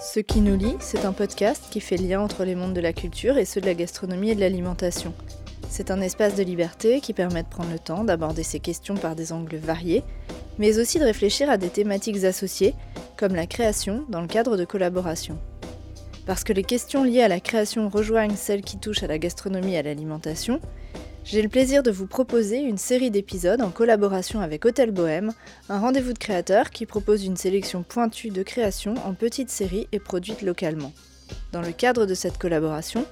Ce qui nous lie, c'est un podcast qui fait lien entre les mondes de la culture et ceux de la gastronomie et de l'alimentation. C'est un espace de liberté qui permet de prendre le temps d'aborder ces questions par des angles variés, mais aussi de réfléchir à des thématiques associées, comme la création dans le cadre de collaboration. Parce que les questions liées à la création rejoignent celles qui touchent à la gastronomie et à l'alimentation, j'ai le plaisir de vous proposer une série d'épisodes en collaboration avec Hôtel Bohème, un rendez-vous de créateurs qui propose une sélection pointue de créations en petites séries et produites localement. Dans le cadre de cette collaboration,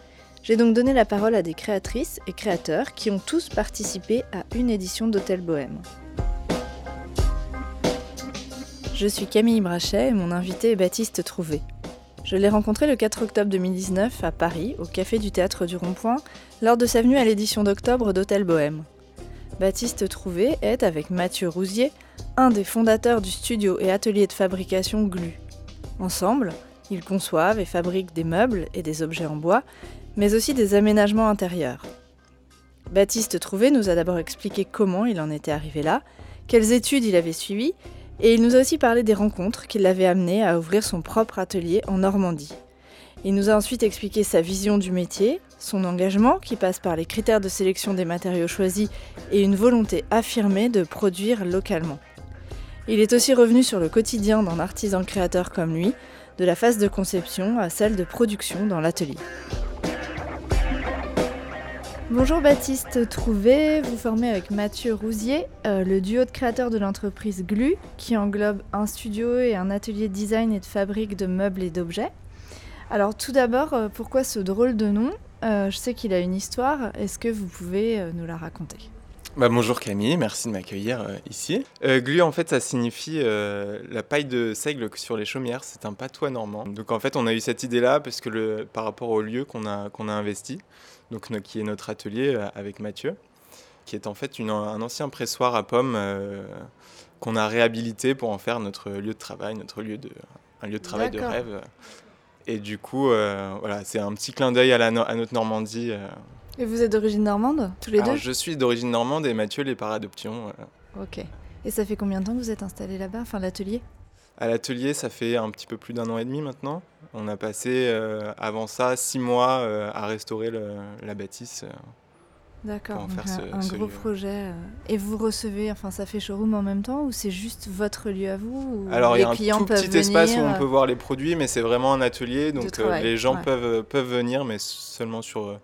j'ai donc donné la parole à des créatrices et créateurs qui ont tous participé à une édition d'Hôtel Bohème. Je suis Camille Brachet et mon invité est Baptiste Trouvé. Je l'ai rencontré le 4 octobre 2019 à Paris, au Café du Théâtre du Rond-Point, lors de sa venue à l'édition d'octobre d'Hôtel Bohème. Baptiste Trouvé est, avec Mathieu Rousier, un des fondateurs du studio et atelier de fabrication GLU. Ensemble, ils conçoivent et fabriquent des meubles et des objets en bois, mais aussi des aménagements intérieurs. Baptiste Trouvé nous a d'abord expliqué comment il en était arrivé là, quelles études il avait suivies et il nous a aussi parlé des rencontres qui l'avaient amené à ouvrir son propre atelier en Normandie. Il nous a ensuite expliqué sa vision du métier, son engagement qui passe par les critères de sélection des matériaux choisis et une volonté affirmée de produire localement. Il est aussi revenu sur le quotidien d'un artisan créateur comme lui, de la phase de conception à celle de production dans l'atelier. Bonjour Baptiste Trouvé, vous formez avec Mathieu Rousier euh, le duo de créateurs de l'entreprise GLU qui englobe un studio et un atelier de design et de fabrique de meubles et d'objets. Alors tout d'abord, euh, pourquoi ce drôle de nom? Euh, Je sais qu'il a une histoire, est-ce que vous pouvez nous la raconter? Bah, bonjour Camille, merci de m'accueillir ici. glu en fait ça signifie la paille de seigle sur les chaumières, c'est un patois normand. Donc en fait on a eu cette idée là parce que par rapport au lieu qu'on a investi, donc, qui est notre atelier euh, avec Mathieu, qui est en fait un ancien pressoir à pommes euh, qu'on a réhabilité pour en faire notre lieu de travail, notre lieu de, un lieu de travail de rêve. Et du coup, euh, voilà, c'est un petit clin d'œil à, la, à notre Normandie. Et vous êtes d'origine normande, tous les deux Je suis d'origine normande et Mathieu l'est par adoption. Ok. Et ça fait combien de temps que vous êtes installé là-bas, enfin l'atelier? À l'atelier, ça fait un petit peu plus d'un an et demi maintenant. On a passé euh, avant ça six mois euh, à restaurer la bâtisse. Euh, D'accord, un, un gros projet. Et vous recevez, enfin ça fait showroom en même temps ou c'est juste votre lieu à vous Alors il y a un tout petit espace où on peut voir les produits, mais c'est vraiment un atelier, donc les gens peuvent, peuvent venir, mais seulement sur,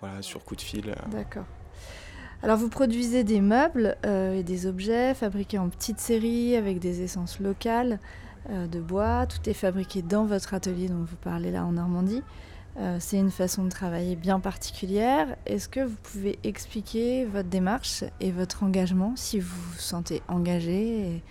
voilà, sur coup de fil. D'accord. Alors vous produisez des meubles et des objets fabriqués en petites séries avec des essences locales. Euh, de bois. Tout est fabriqué dans votre atelier dont vous parlez là en Normandie. Euh, c'est une façon de travailler bien particulière. Est-ce que vous pouvez expliquer votre démarche et votre engagement si vous vous sentez engagé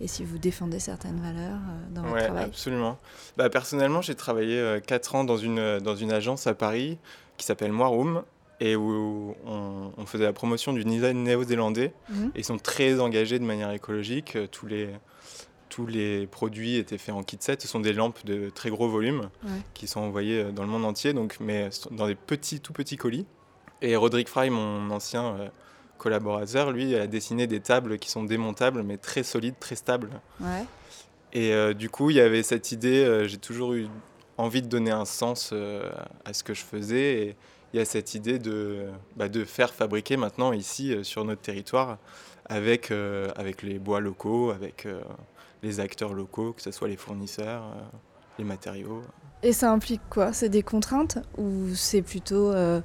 et, si vous défendez certaines valeurs euh, dans votre travail? Absolument. Bah, personnellement, j'ai travaillé 4 ans dans une, dans une agence à Paris qui s'appelle Moiroom et où on, faisait la promotion du design néo-zélandais. Mmh. Ils sont très engagés de manière écologique. Tous les, tous les produits étaient faits en kit set. Ce sont des lampes de très gros volume qui sont envoyées euh, dans le monde entier, donc, mais dans des petits, tout petits colis. Et Roderick Fry, mon ancien euh, collaborateur, lui, a dessiné des tables qui sont démontables, mais très solides, très stables. Et euh, du coup, il y avait cette idée, j'ai toujours eu envie de donner un sens à ce que je faisais. Et il y a cette idée de, bah, de faire fabriquer maintenant ici, sur notre territoire, avec, avec les bois locaux, avec les acteurs locaux, que ce soit les fournisseurs, euh, les matériaux. Et ça implique quoi? C'est des contraintes ou c'est plutôt euh,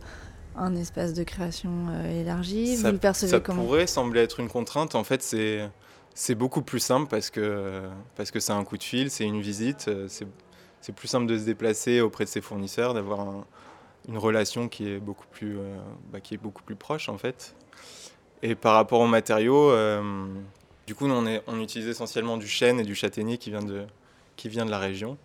un espace de création euh, élargi? Ça, Vous le percevez ça pourrait sembler être une contrainte. En fait, c'est c'est beaucoup plus simple parce que parce que c'est un coup de fil, c'est une visite, c'est plus simple de se déplacer auprès de ses fournisseurs, d'avoir une relation qui est beaucoup plus bah, qui est beaucoup plus proche en fait. Et par rapport aux matériaux, du coup, on, est, on utilise essentiellement du chêne et du châtaignier qui vient de, qui vient de la région.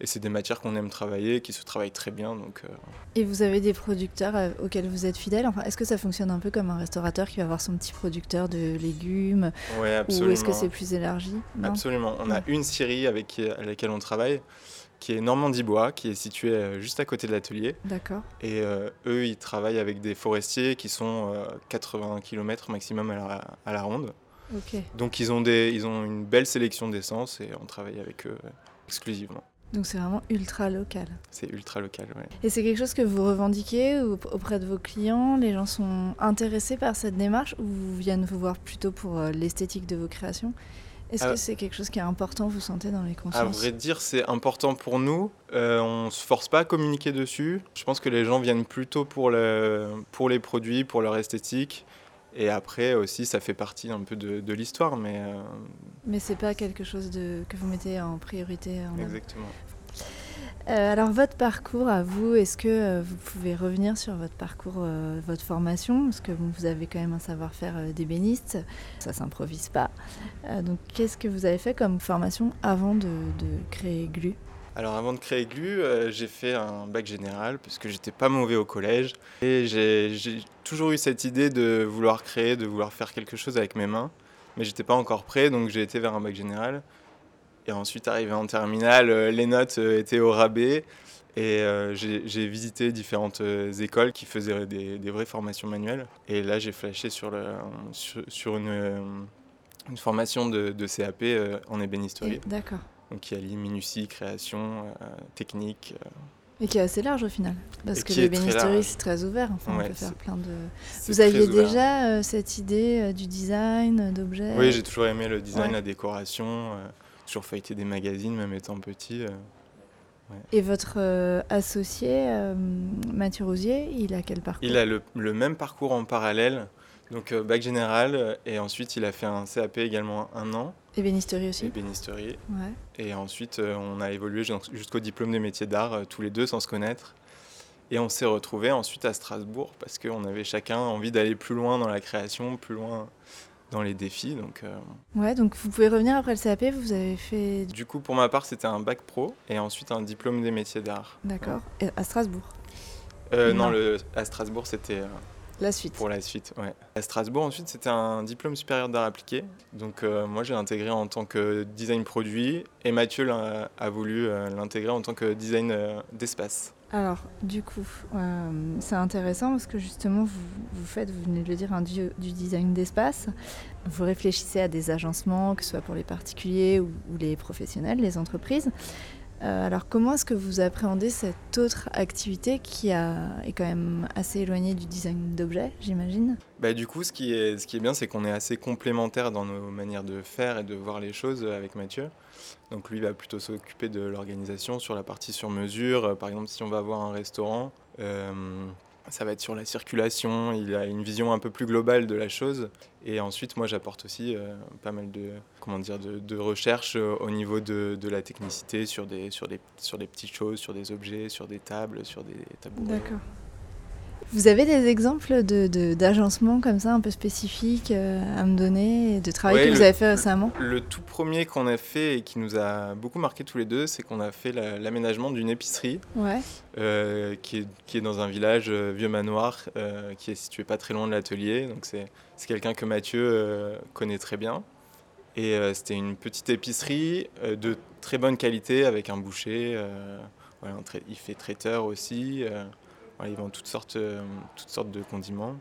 Et c'est des matières qu'on aime travailler, qui se travaillent très bien. Donc, euh. Et vous avez des producteurs euh, auxquels vous êtes fidèle enfin, Est-ce que ça fonctionne un peu comme un restaurateur qui va avoir son petit producteur de légumes? Oui, absolument. Ou est-ce que c'est plus élargi? Absolument. On a une scierie avec, à laquelle on travaille, qui est Normandie Bois, qui est située euh, juste à côté de l'atelier. D'accord. Et eux, ils travaillent avec des forestiers qui sont 80 km maximum à la, à la ronde. Donc ils ont, des, ils ont une belle sélection d'essence et on travaille avec eux exclusivement. Donc c'est vraiment ultra local. C'est ultra local, oui. Et c'est quelque chose que vous revendiquez auprès de vos clients? Les gens sont intéressés par cette démarche ou viennent vous voir plutôt pour euh, l'esthétique de vos créations? Est-ce que c'est quelque chose qui est important, vous sentez, dans les consciences À vrai dire, c'est important pour nous. Euh, on ne se force pas à communiquer dessus. Je pense que les gens viennent plutôt pour, le, pour les produits, pour leur esthétique. Et après aussi, ça fait partie un peu de, l'histoire. Mais, euh... mais c'est pas quelque chose de, que vous mettez en priorité. Exactement. Euh, alors votre parcours à vous, est-ce que euh, vous pouvez revenir sur votre parcours, euh, votre formation? Parce que vous avez quand même un savoir-faire d'ébéniste, ça s'improvise pas. donc qu'est-ce que vous avez fait comme formation avant de, créer GLU? Alors avant de créer GLU, j'ai fait un bac général parce que j'étais pas mauvais au collège. Et j'ai toujours eu cette idée de vouloir créer, de vouloir faire quelque chose avec mes mains, mais j'étais pas encore prêt donc j'ai été vers un bac général. Et ensuite, arrivé en terminale, euh, les notes euh, étaient au rabais. Et euh, j'ai visité différentes écoles qui faisaient des, vraies formations manuelles. Et là, j'ai flashé sur, le, sur, une, une, formation de, de CAP en ébénisterie. D'accord. Donc qui allie minutie, création, technique. Et qui est assez large au final. Parce que l'ébénisterie, c'est très ouvert. Enfin, on peut faire plein de. Vous aviez déjà cette idée du design, d'objets? Oui, j'ai toujours aimé le design, la décoration toujours feuilleté des magazines, même étant petit. Euh, Et votre euh, associé, euh, Mathieu Rosier, il a quel parcours? Il a le, même parcours en parallèle, donc bac général, et ensuite il a fait un CAP également un an. Ébénisterie aussi? Ébénisterie. Ouais. Et ensuite on a évolué jusqu'au diplôme des métiers d'art, tous les deux sans se connaître. Et on s'est retrouvés ensuite à Strasbourg parce qu'on avait chacun envie d'aller plus loin dans la création, plus loin dans les défis. Donc, euh, Ouais, donc vous pouvez revenir après le CAP, vous avez fait... Du coup, pour ma part, c'était un bac pro et ensuite un diplôme des métiers d'art. D'accord. Et à Strasbourg euh, non, le, à Strasbourg, c'était... Euh, la suite. Pour la suite, ouais. À Strasbourg, ensuite, c'était un diplôme supérieur d'art appliqué. Donc, moi, j'ai intégré en tant que design produit et Mathieu a, a voulu l'intégrer en tant que design d'espace. Alors, du coup, euh, c'est intéressant parce que justement, vous, faites, vous venez de le dire, un du, design d'espace. Vous réfléchissez à des agencements, que ce soit pour les particuliers ou, les professionnels, les entreprises. Euh, alors, comment est-ce que vous appréhendez cette autre activité qui est quand même assez éloignée du design d'objets, j'imagine? Bah, Du coup, ce qui est, ce qui est bien, c'est qu'on est assez complémentaires dans nos manières de faire et de voir les choses avec Mathieu. Donc lui va plutôt s'occuper de l'organisation sur la partie sur mesure. Euh, par exemple, si on va avoir un restaurant, euh, ça va être sur la circulation. Il a une vision un peu plus globale de la chose. Et ensuite, moi, j'apporte aussi euh, pas mal de, comment dire, de, de recherche au niveau de, de, la technicité sur des, sur, des, sur des petites choses, sur des objets, sur des tables, sur des tabourets. D'accord. Vous avez des exemples d'agencements de, comme ça, un peu spécifiques euh, à me donner, de travail que vous avez fait récemment? le, tout premier qu'on a fait et qui nous a beaucoup marqué tous les deux, c'est qu'on a fait l'aménagement d'une épicerie euh, qui, est, qui, est, dans un village euh, vieux manoir qui est situé pas très loin de l'atelier. Donc c'est quelqu'un que Mathieu connaît très bien. Et c'était une petite épicerie de très bonne qualité avec un boucher. il fait traiteur aussi ils vendent toutes sortes, euh, toutes sortes de condiments.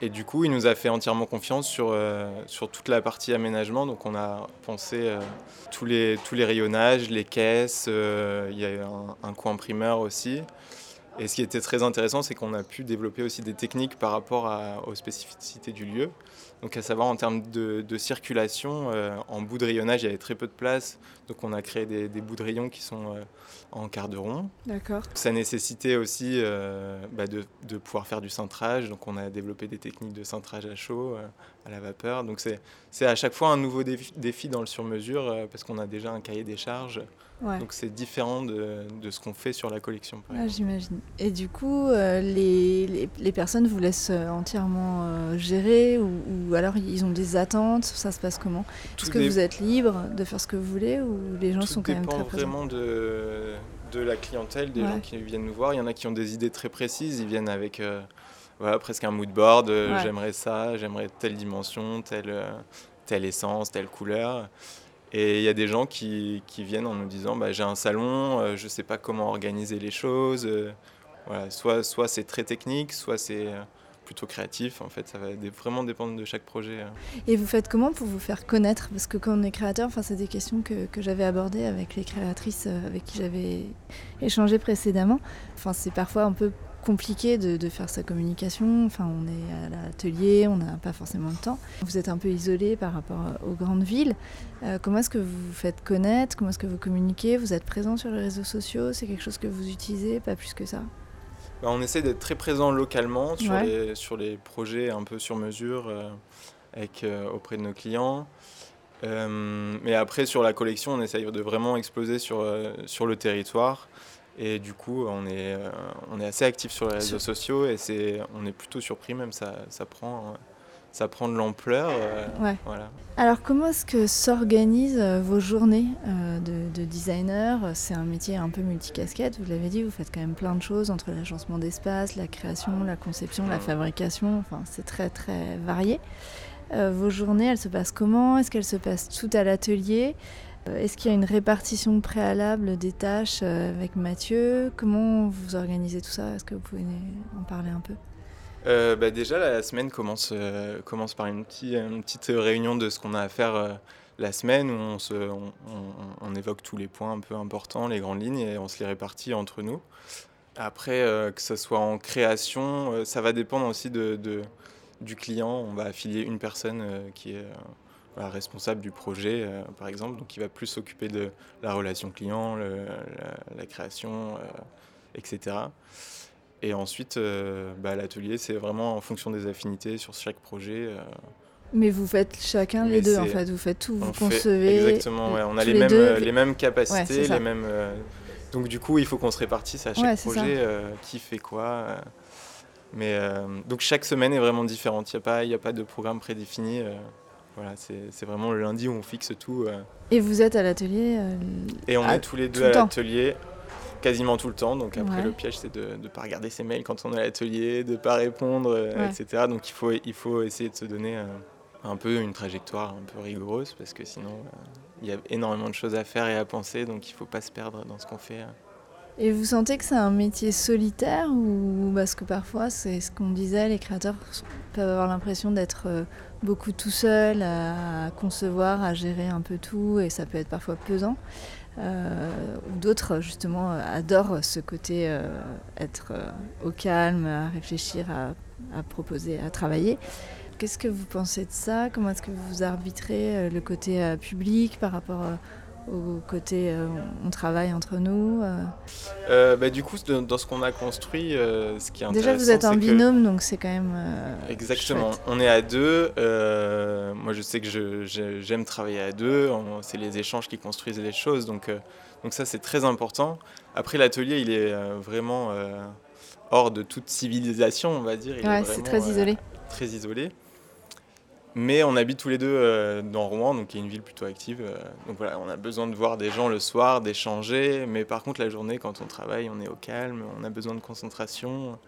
Et du coup, il nous a fait entièrement confiance sur, euh, sur toute la partie aménagement. Donc, on a pensé euh, tous, les, tous les rayonnages, les caisses. il y a un, un coin primeur aussi. Et ce qui était très intéressant, c'est qu'on a pu développer aussi des techniques par rapport aux spécificités du lieu. Donc à savoir en termes de, circulation, en bout de rayonnage, il y avait très peu de place. Donc on a créé des, bouts de rayon qui sont en quart de rond. D'accord. Ça nécessitait aussi euh, bah, de, de, pouvoir faire du cintrage. Donc on a développé des techniques de cintrage à chaud, euh, à la vapeur. Donc c'est à chaque fois un nouveau défi, dans le sur-mesure euh, parce qu'on a déjà un cahier des charges. Donc c'est différent de, de ce qu'on fait sur la collection. Ah, J'imagine. Et du coup, les, les, les, personnes vous laissent entièrement gérer ou, ou, alors ils ont des attentes? Ça se passe comment? Est-ce que vous êtes libre de faire ce que vous voulez ou les gens sont quand même très présents? vraiment de de la clientèle, des gens qui viennent nous voir. Il y en a qui ont des idées très précises, ils viennent avec euh, voilà, presque un mood board, euh, j'aimerais ça, j'aimerais telle dimension, telle, euh, telle essence, telle couleur. Et il y a des gens qui, qui viennent en nous disant bah, j'ai un salon, je ne sais pas comment organiser les choses. voilà, soit soit c'est très technique, soit c'est plutôt créatif. En fait, ça va vraiment dépendre de chaque projet. Hein. Et vous faites comment pour vous faire connaître? Parce que quand on est créateur, enfin, c'est des questions que, que j'avais abordées avec les créatrices euh, avec qui j'avais échangé précédemment. Enfin, c'est parfois un peu compliqué de, faire sa communication. Enfin, on est à l'atelier, on n'a pas forcément le temps. Vous êtes un peu isolé par rapport aux grandes villes. Euh, comment est-ce que vous vous faites connaître? Comment est-ce que vous communiquez? Vous êtes présent sur les réseaux sociaux? C'est quelque chose que vous utilisez Pas plus que ça? Bah, On essaie d'être très présent localement sur, les, sur les projets un peu sur mesure euh, avec, euh, auprès de nos clients. mais après, sur la collection, on essaye de vraiment exploser sur, sur le territoire. Et du coup, on est, euh, on est assez actif sur les réseaux sociaux et c'est, on est plutôt surpris même, ça, ça prend, ça prend de l'ampleur. Euh, voilà. Alors comment est-ce que s'organisent euh, vos journées de, de, designer? C'est un métier un peu multicasquette, vous l'avez dit, vous faites quand même plein de choses entre l'agencement d'espace, la création, la conception, la fabrication, enfin c'est très très varié. vos journées, elles se passent comment? Est-ce qu'elles se passent toutes à l'atelier? Est-ce qu'il y a une répartition préalable des tâches euh, avec Mathieu? Comment vous organisez tout ça? Est-ce que vous pouvez en parler un peu? Euh, bah déjà, la semaine commence, commence par une, petite réunion de ce qu'on a à faire la semaine où on, évoque tous les points un peu importants, les grandes lignes, et on se les répartit entre nous. Après, que ce soit en création, ça va dépendre aussi de, du client. On va affilier une personne qui est responsable du projet, euh, par exemple, donc il va plus s'occuper de la relation client, la, création, euh, etc. Et ensuite, euh, bah, l'atelier, c'est vraiment en fonction des affinités sur chaque projet. Mais vous faites chacun les deux, en fait. Vous faites tout, vous concevez. Exactement, ouais. on a les, mêmes, les mêmes capacités, les mêmes. donc, du coup, il faut qu'on se répartisse à chaque projet qui fait quoi. Mais donc, chaque semaine est vraiment différente. Il n'y a, a pas de programme prédéfini. Voilà, c'est vraiment le lundi où on fixe tout. Euh. Et vous êtes à l'atelier euh, Et on est tous les deux à l'atelier quasiment tout le temps. Donc après, le piège, c'est de ne pas regarder ses mails quand on est à l'atelier, de ne pas répondre, euh, etc. Donc il faut, il faut essayer de se donner un peu une trajectoire un peu rigoureuse parce que sinon, il y a énormément de choses à faire et à penser. Donc il ne faut pas se perdre dans ce qu'on fait. Et vous sentez que c'est un métier solitaire ou parce que parfois c'est ce qu'on disait, les créateurs peuvent avoir l'impression d'être beaucoup tout seuls à concevoir, à gérer un peu tout et ça peut être parfois pesant. Euh, d'autres justement adorent ce côté euh, être au calme, à réfléchir, à, à, proposer, à travailler. Qu'est-ce que vous pensez de ça? Comment est-ce que vous arbitrez le côté public par rapport au côté euh, on travaille entre nous euh. Euh, bah, Du coup, dans ce qu'on a construit, ce qui est intéressant. Déjà, vous êtes un binôme, donc c'est quand même. Exactement. On est à deux. moi, je sais que j'aime travailler à deux. C'est les échanges qui construisent les choses. Donc, donc ça, c'est très important. Après, l'atelier, il est vraiment hors de toute civilisation, on va dire. Ouais, c'est très isolé. très isolé. Mais on habite tous les deux euh, dans Rouen, donc qui est une ville plutôt active. Euh, donc voilà, on a besoin de voir des gens le soir, d'échanger. Mais par contre, la journée, quand on travaille, on est au calme, on a besoin de concentration.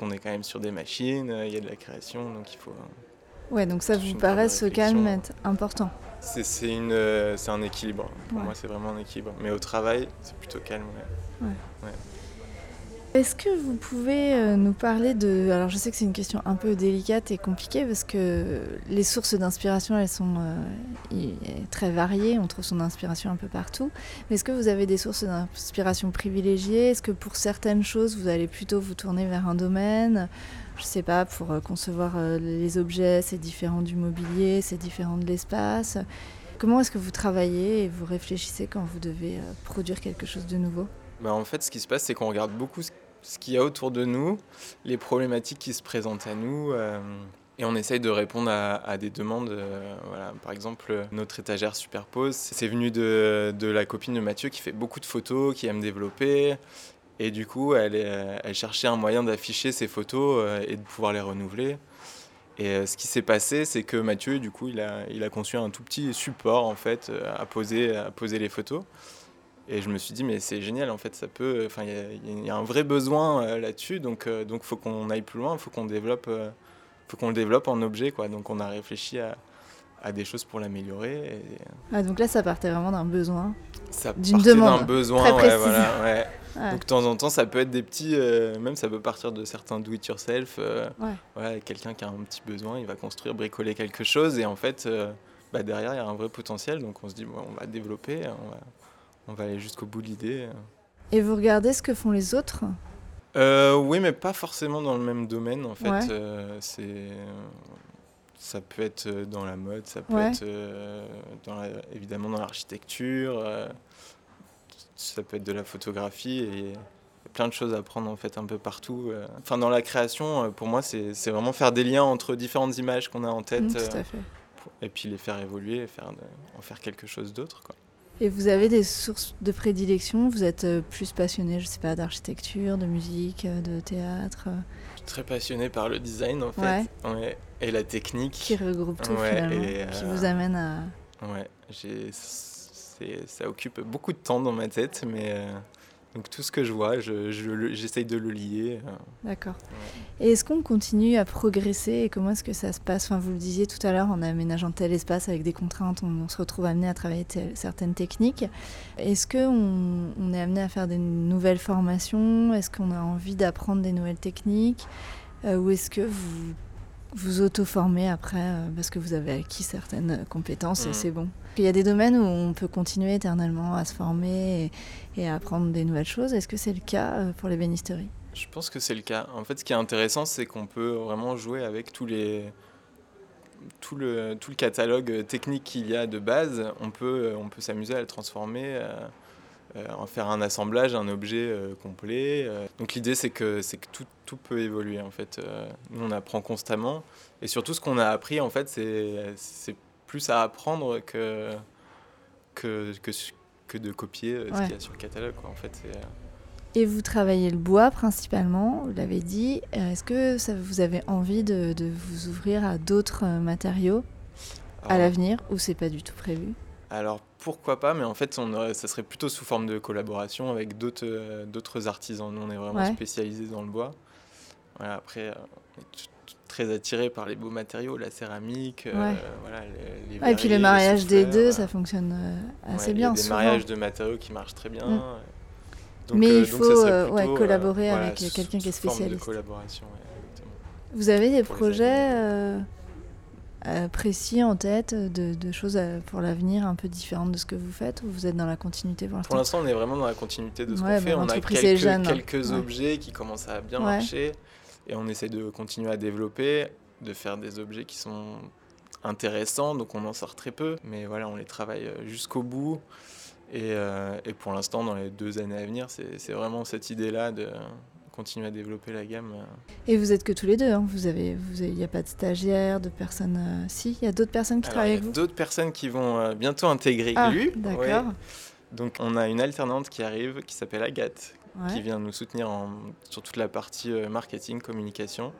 On est quand même sur des machines, euh, il y a de la création, donc il faut. Ouais, donc ça vous paraît ce calme être important? C'est un équilibre. Pour moi, c'est vraiment un équilibre. Mais au travail, c'est plutôt calme. Ouais. ouais. Est-ce que vous pouvez euh, nous parler de... Alors je sais que c'est une question un peu délicate et compliquée parce que les sources d'inspiration, elles sont euh, très variées, on trouve son inspiration un peu partout. Mais est-ce que vous avez des sources d'inspiration privilégiées? Est-ce que pour certaines choses, vous allez plutôt vous tourner vers un domaine? Je sais pas, pour euh, concevoir les objets, c'est différent du mobilier, c'est différent de l'espace. Comment est-ce que vous travaillez et vous réfléchissez quand vous devez produire quelque chose de nouveau? Bah en fait, ce qui se passe, c'est qu'on regarde beaucoup ce qu'il y a autour de nous, les problématiques qui se présentent à nous. Euh, et on essaye de répondre à, des demandes. Euh, voilà. Par exemple, notre étagère superpose, c'est venu de, la copine de Mathieu qui fait beaucoup de photos, qui aime développer. Et du coup, elle, elle cherchait un moyen d'afficher ses photos euh, et de pouvoir les renouveler. Et ce qui s'est passé, c'est que Mathieu, du coup, il a, conçu un tout petit support en fait à poser les photos. Et je me suis dit, mais c'est génial, en fait, ça peut. Enfin, il y, a un vrai besoin euh, là-dessus, donc il euh, donc faut qu'on aille plus loin, faut qu'on développe, euh, faut qu'on le développe en objet, quoi. Donc on a réfléchi à, à des choses pour l'améliorer. Et... Ah, donc là, ça partait vraiment d'un besoin. Ça partait d'un besoin, ouais, voilà, ouais. Donc de temps en temps, ça peut être des petits, euh, même ça peut partir de certains do-it-yourself. Euh, ouais. quelqu'un qui a un petit besoin, il va construire, bricoler quelque chose, et en fait, euh, bah, derrière, il y a un vrai potentiel. Donc on se dit, bon, on va développer, on va, on va aller jusqu'au bout de l'idée. Et vous regardez ce que font les autres Oui, mais pas forcément dans le même domaine, en fait. c'est ça peut être dans la mode, ça peut être dans évidemment dans l'architecture ça peut être de la photographie et plein de choses à prendre en fait un peu partout. Euh. Enfin, dans la création, euh, pour moi, c'est vraiment faire des liens entre différentes images qu'on a en tête mmh, euh, et puis les faire évoluer, faire en faire quelque chose d'autre. Et vous avez des sources de prédilection Vous êtes plus passionné, je sais pas, d'architecture, de musique, de théâtre Je suis très passionné par le design en fait. Ouais. Et la technique. Qui regroupe tout finalement, qui vous amène à... Ouais, ça occupe beaucoup de temps dans ma tête, mais euh, donc tout ce que je vois, j'essaye je, de le lier. Euh. D'accord. Et est-ce qu'on continue à progresser et comment est-ce que ça se passe? Enfin, Vous le disiez tout à l'heure, en aménageant tel espace avec des contraintes, on, se retrouve amené à travailler certaines techniques. Est-ce qu'on on est amené à faire des nouvelles formations? Est-ce qu'on a envie d'apprendre des nouvelles techniques? Euh, Ou est-ce que vous vous auto-formez après euh, parce que vous avez acquis certaines compétences et mm. c'est bon. Il y a des domaines où on peut continuer éternellement à se former et, à apprendre des nouvelles choses. Est-ce que c'est le cas euh, pour les bénisteries Je pense que c'est le cas. En fait, ce qui est intéressant, c'est qu'on peut vraiment jouer avec tous les tout le, tout le catalogue technique qu'il y a de base. On peut, on peut s'amuser à le transformer. Euh, en faire un assemblage, un objet euh, complet. Euh. Donc l'idée c'est que, c'est que tout, tout, peut évoluer en fait. nous on apprend constamment et surtout ce qu'on a appris en fait c'est, c'est plus à apprendre que, que, que, que de copier ce qu'il y a sur le catalogue. Quoi. En fait, et vous travaillez le bois principalement, vous l'avez dit. Est-ce que ça, vous avez envie de, de vous ouvrir à d'autres matériaux à l'avenir ou c'est pas du tout prévu? alors pourquoi pas, mais en fait, on ça serait plutôt sous forme de collaboration avec d'autres euh, d'autres artisans. Nous, on est vraiment spécialisés dans le bois. Voilà, après, euh, on est très attiré par les beaux matériaux, la céramique, euh, voilà, les, Et puis le mariage des deux, ça fonctionne assez bien. Il y a des mariages de matériaux qui marchent très bien. Mm. Donc, mais il faut collaborer avec quelqu'un qui est spécialiste. De collaboration, Vous avez des projets précis en tête de, choses pour l'avenir un peu différentes de ce que vous faites ou vous êtes dans la continuité pour l'instant Pour l'instant, on est vraiment dans la continuité de ce qu'on fait. On a quelques, quelques objets qui commencent à bien marcher et on essaie de continuer à développer, de faire des objets qui sont intéressants, donc on en sort très peu, mais voilà, on les travaille euh, jusqu'au bout. Et, euh, et pour l'instant, dans les deux années à venir, c'est vraiment cette idée-là de, continuer à développer la gamme. Euh. Et vous êtes que tous les deux, hein vous avez, vous il n'y a pas de stagiaires, de personnes. Euh, si, il y a d'autres personnes qui travaillent avec vous. D'autres personnes qui vont euh, bientôt intégrer ah. D'accord. Donc on a une alternante qui arrive, qui s'appelle Agathe, qui vient nous soutenir en, sur toute la partie marketing, communication.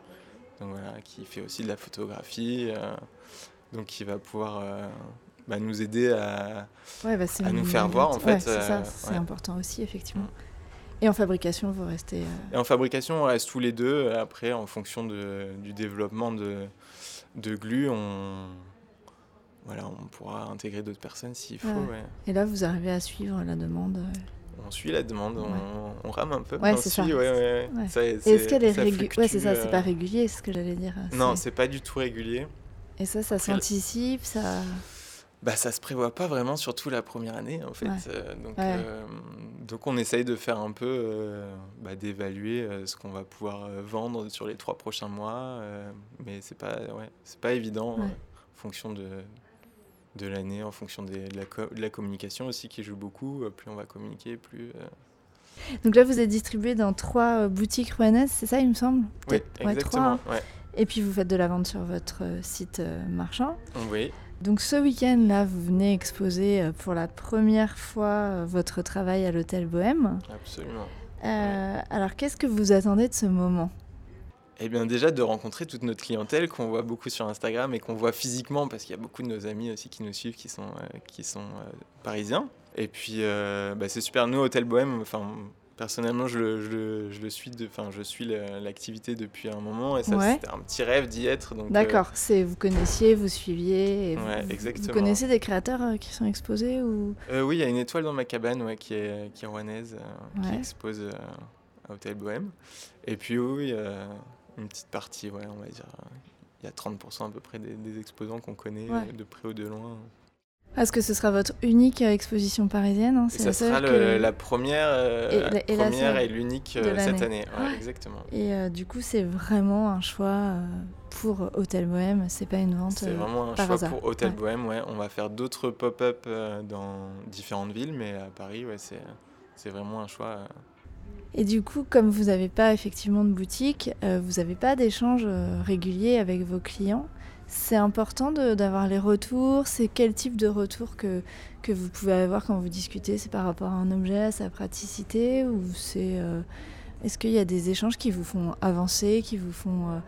Donc voilà, qui fait aussi de la photographie, donc qui va pouvoir. Bah, nous aider à, bah, à nous faire voir en fait. c'est ça, c'est important aussi effectivement. Et en fabrication, vous restez. Euh, Et en fabrication, on reste tous les deux. Après, en fonction de, du développement de, de Glu, on, voilà, on pourra intégrer d'autres personnes s'il faut. Et là, vous arrivez à suivre la demande euh, on suit la demande, on, rame un peu. Ouais, c'est ça. Est-ce qu'elle est, régulière Ouais, c'est ça, c'est pas euh. régulier, c'est ce que j'allais dire. Non, c'est pas du tout régulier. Et ça, ça s'anticipe, ça bah, ça se prévoit pas vraiment, surtout la première année en fait. Euh, donc, euh, donc on essaye de faire un peu, euh, bah, d'évaluer ce qu'on va pouvoir vendre sur les trois prochains mois, mais c'est pas, ouais, c'est pas évident en fonction de, de l'année, en fonction de la, de la, communication aussi qui joue beaucoup. plus on va communiquer, plus. Donc là, vous êtes distribué dans trois boutiques rouennaises, c'est ça, il me semble? Oui, exactement. Trois, Et puis vous faites de la vente sur votre site marchand. Oui. Donc ce week-end-là, vous venez exposer euh, pour la première fois euh, votre travail à l'hôtel Bohème. Absolument. Euh, alors qu'est-ce que vous attendez de ce moment? Eh bien déjà de rencontrer toute notre clientèle qu'on voit beaucoup sur Instagram et qu'on voit physiquement parce qu'il y a beaucoup de nos amis aussi qui nous suivent qui sont, qui sont parisiens. Et puis bah, c'est super, nous Hôtel Bohème, enfin Personnellement, je le, je, le, suis, je suis l'activité depuis un moment et ça, c'était un petit rêve d'y être. D'accord, c'est vous connaissiez, vous suiviez. vous, exactement. Vous connaissez des créateurs qui sont exposés ou? Oui, il y a une étoile dans ma cabane ouais, qui, est, qui est rouennaise, qui expose à Hôtel Bohème. Et puis oui, une petite partie, ouais, on va dire. Il y a 30% à peu près des, exposants qu'on connaît de près ou de loin. Est-ce que ce sera votre unique euh, exposition parisienne hein, Ça sera la première, euh, et, première et l'unique euh, cette année. exactement. Et du coup, c'est vraiment un choix pour Hôtel Bohème. C'est pas une vente. C'est vraiment un choix pour Hôtel Bohème. Ouais. On va faire d'autres pop-up dans différentes villes, mais à Paris, ouais, c'est vraiment un choix. Et du coup, comme vous n'avez pas effectivement de boutique, vous n'avez pas d'échange régulier avec vos clients. C'est important d'avoir les retours. C'est quel type de retour que, que vous pouvez avoir quand vous discutez? C'est par rapport à un objet, à sa praticité Ou c'est euh, est-ce qu'il y a des échanges qui vous font avancer, qui vous font euh,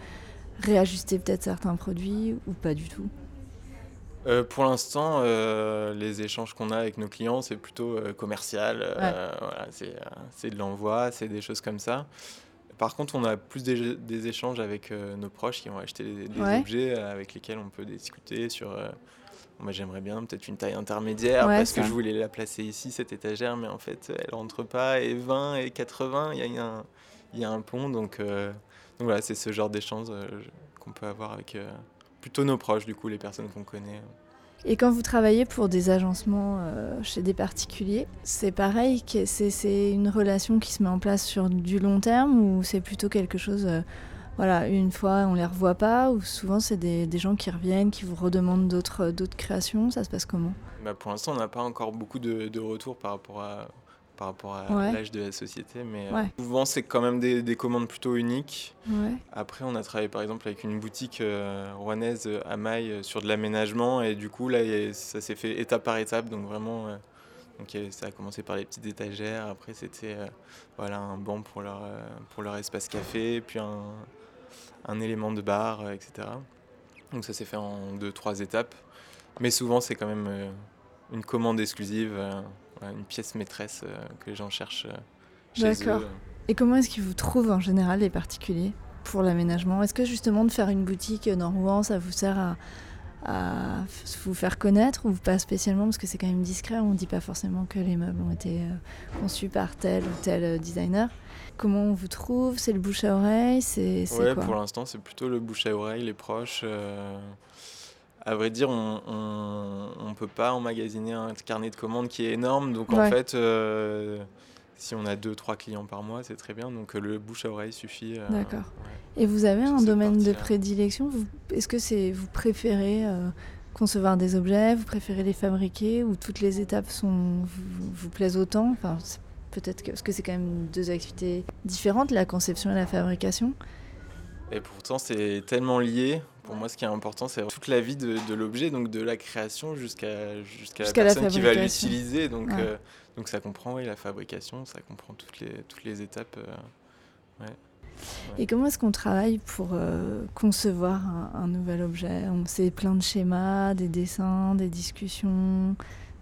réajuster peut-être certains produits ou pas du tout? Euh, pour l'instant, les échanges qu'on a avec nos clients, c'est plutôt commercial. Voilà, c'est de l'envoi, c'est des choses comme ça. Par contre, on a plus des, échanges avec euh, nos proches qui ont acheté des, objets euh, avec lesquels on peut discuter sur. Euh, moi, j'aimerais bien peut-être une taille intermédiaire parce que je voulais la placer ici, cette étagère, mais en fait, elle rentre pas. Et 20 et 80, il y, a un, y a un pont. Donc, donc voilà, c'est ce genre d'échange qu'on peut avoir avec plutôt nos proches, du coup, les personnes qu'on connaît. Et quand vous travaillez pour des agencements euh, chez des particuliers, c'est pareil, c'est une relation qui se met en place sur du long terme ou c'est plutôt quelque chose, euh, voilà, une fois on les revoit pas ou souvent c'est des, gens qui reviennent, qui vous redemandent d'autres créations, ça se passe comment? Bah Pour l'instant on n'a pas encore beaucoup de, de retours par rapport à, par rapport à l'âge de la société. Mais euh, souvent, c'est quand même des, commandes plutôt uniques. Après, on a travaillé par exemple avec une boutique euh, rouennaise à Maille sur de l'aménagement. Et du coup, là, ça s'est fait étape par étape. Donc vraiment, euh, donc, ça a commencé par les petites étagères. Après, c'était voilà, un banc pour leur, pour leur espace café. Puis un, un élément de bar, etc. Donc ça s'est fait en deux, trois étapes. Mais souvent, c'est quand même une commande exclusive une pièce maîtresse euh, que les gens cherchent euh, chez eux. D'accord. Et comment est-ce qu'ils vous trouvent en général les particuliers pour l'aménagement? Est-ce que justement de faire une boutique dans Rouen, ça vous sert à, vous faire connaître ou pas spécialement? Parce que c'est quand même discret, on ne dit pas forcément que les meubles ont été euh, conçus par tel ou tel designer. Comment on vous trouve? C'est le bouche à oreille? C'est ouais, pour l'instant c'est plutôt le bouche à oreille, les proches à vrai dire, on ne peut pas emmagasiner un carnet de commandes qui est énorme. Donc en fait, euh, si on a deux, trois clients par mois, c'est très bien. Donc le bouche à oreille suffit. Euh, D'accord. Et vous avez un domaine de prédilection? Est-ce que c'est vous préférez euh, concevoir des objets? Vous préférez les fabriquer? Ou toutes les étapes sont, vous, plaisent autant? Enfin, Peut-être que, parce que c'est quand même deux activités différentes, la conception et la fabrication. Et pourtant, c'est tellement lié. Pour moi, ce qui est important, c'est toute la vie de, l'objet, donc de la création jusqu'à jusqu'à la personne qui va l'utiliser. Donc, euh, donc ça comprend oui, la fabrication, ça comprend toutes les, toutes les étapes. Euh, Et comment est-ce qu'on travaille pour euh, concevoir un, un, nouvel objet? C'est plein de schémas, des dessins, des discussions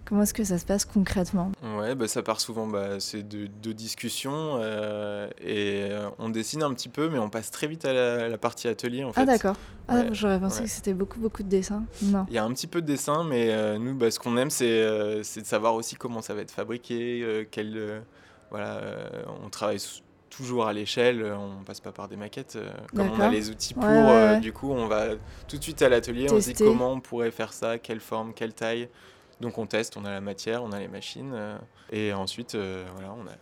Comment est-ce que ça se passe concrètement? Ouais, bah, ça part souvent bah, c'est de, discussions euh, et euh, on dessine un petit peu, mais on passe très vite à la, partie atelier en ah, fait. Ah d'accord. Ah, J'aurais pensé que c'était beaucoup beaucoup de dessins. Non. Il y a un petit peu de dessin, mais euh, nous, bah, ce qu'on aime, c'est de savoir aussi comment ça va être fabriqué, quel, voilà, on travaille toujours à l'échelle, on passe pas par des maquettes. comme on a les outils pour, du coup, on va tout de suite à l'atelier, on se dit comment on pourrait faire ça, quelle forme, quelle taille. Donc on teste, on a la matière, on a les machines, euh, et ensuite euh, voilà, on, a,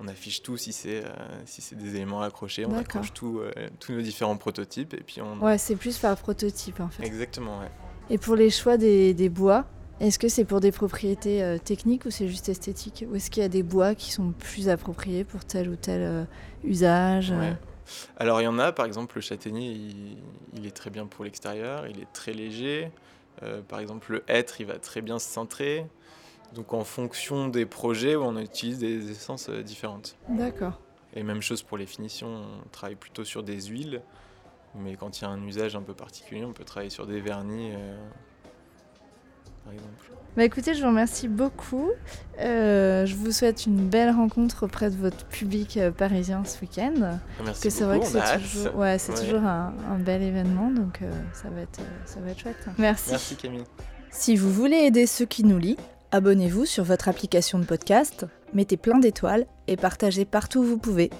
on affiche tout si c'est euh, si c'est des éléments accrochés, on accroche tout, tous nos différents prototypes, et puis on. Ouais, c'est plus par prototype en fait. Exactement, ouais. Et pour les choix des, des bois, est-ce que c'est pour des propriétés techniques ou c'est juste esthétique? Ou est-ce qu'il y a des bois qui sont plus appropriés pour tel ou tel usage Alors il y en a, par exemple le châtaignier, il, il est très bien pour l'extérieur, il est très léger. Euh, par exemple, le être, il va très bien se centrer. Donc en fonction des projets, on utilise des essences euh, différentes. D'accord. Et même chose pour les finitions, on travaille plutôt sur des huiles. Mais quand il y a un usage un peu particulier, on peut travailler sur des vernis. Euh, par exemple. Bah écoutez, je vous remercie beaucoup. Euh, je vous souhaite une belle rencontre auprès de votre public euh, parisien ce week-end. Merci que c'est vrai que c'est toujours, ouais, c'est Ouais. toujours un, un bel événement, donc euh, ça, va être, ça va être chouette. Merci. Merci Camille. Si vous voulez aider ceux qui nous lisent, abonnez-vous sur votre application de podcast, mettez plein d'étoiles et partagez partout où vous pouvez.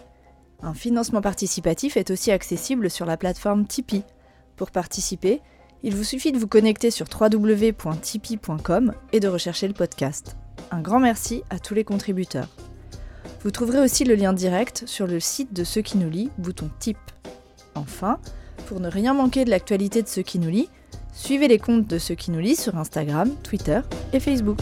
Un financement participatif est aussi accessible sur la plateforme Tipeee. Pour participer, il vous suffit de vous connecter sur www.tipeee.com et de rechercher le podcast. Un grand merci à tous les contributeurs. Vous trouverez aussi le lien direct sur le site de Ceux qui nous lit, bouton Tip. Enfin, pour ne rien manquer de l'actualité de Ceux qui nous lit, Suivez les comptes de ceux qui nous lisent sur Instagram, Twitter et Facebook.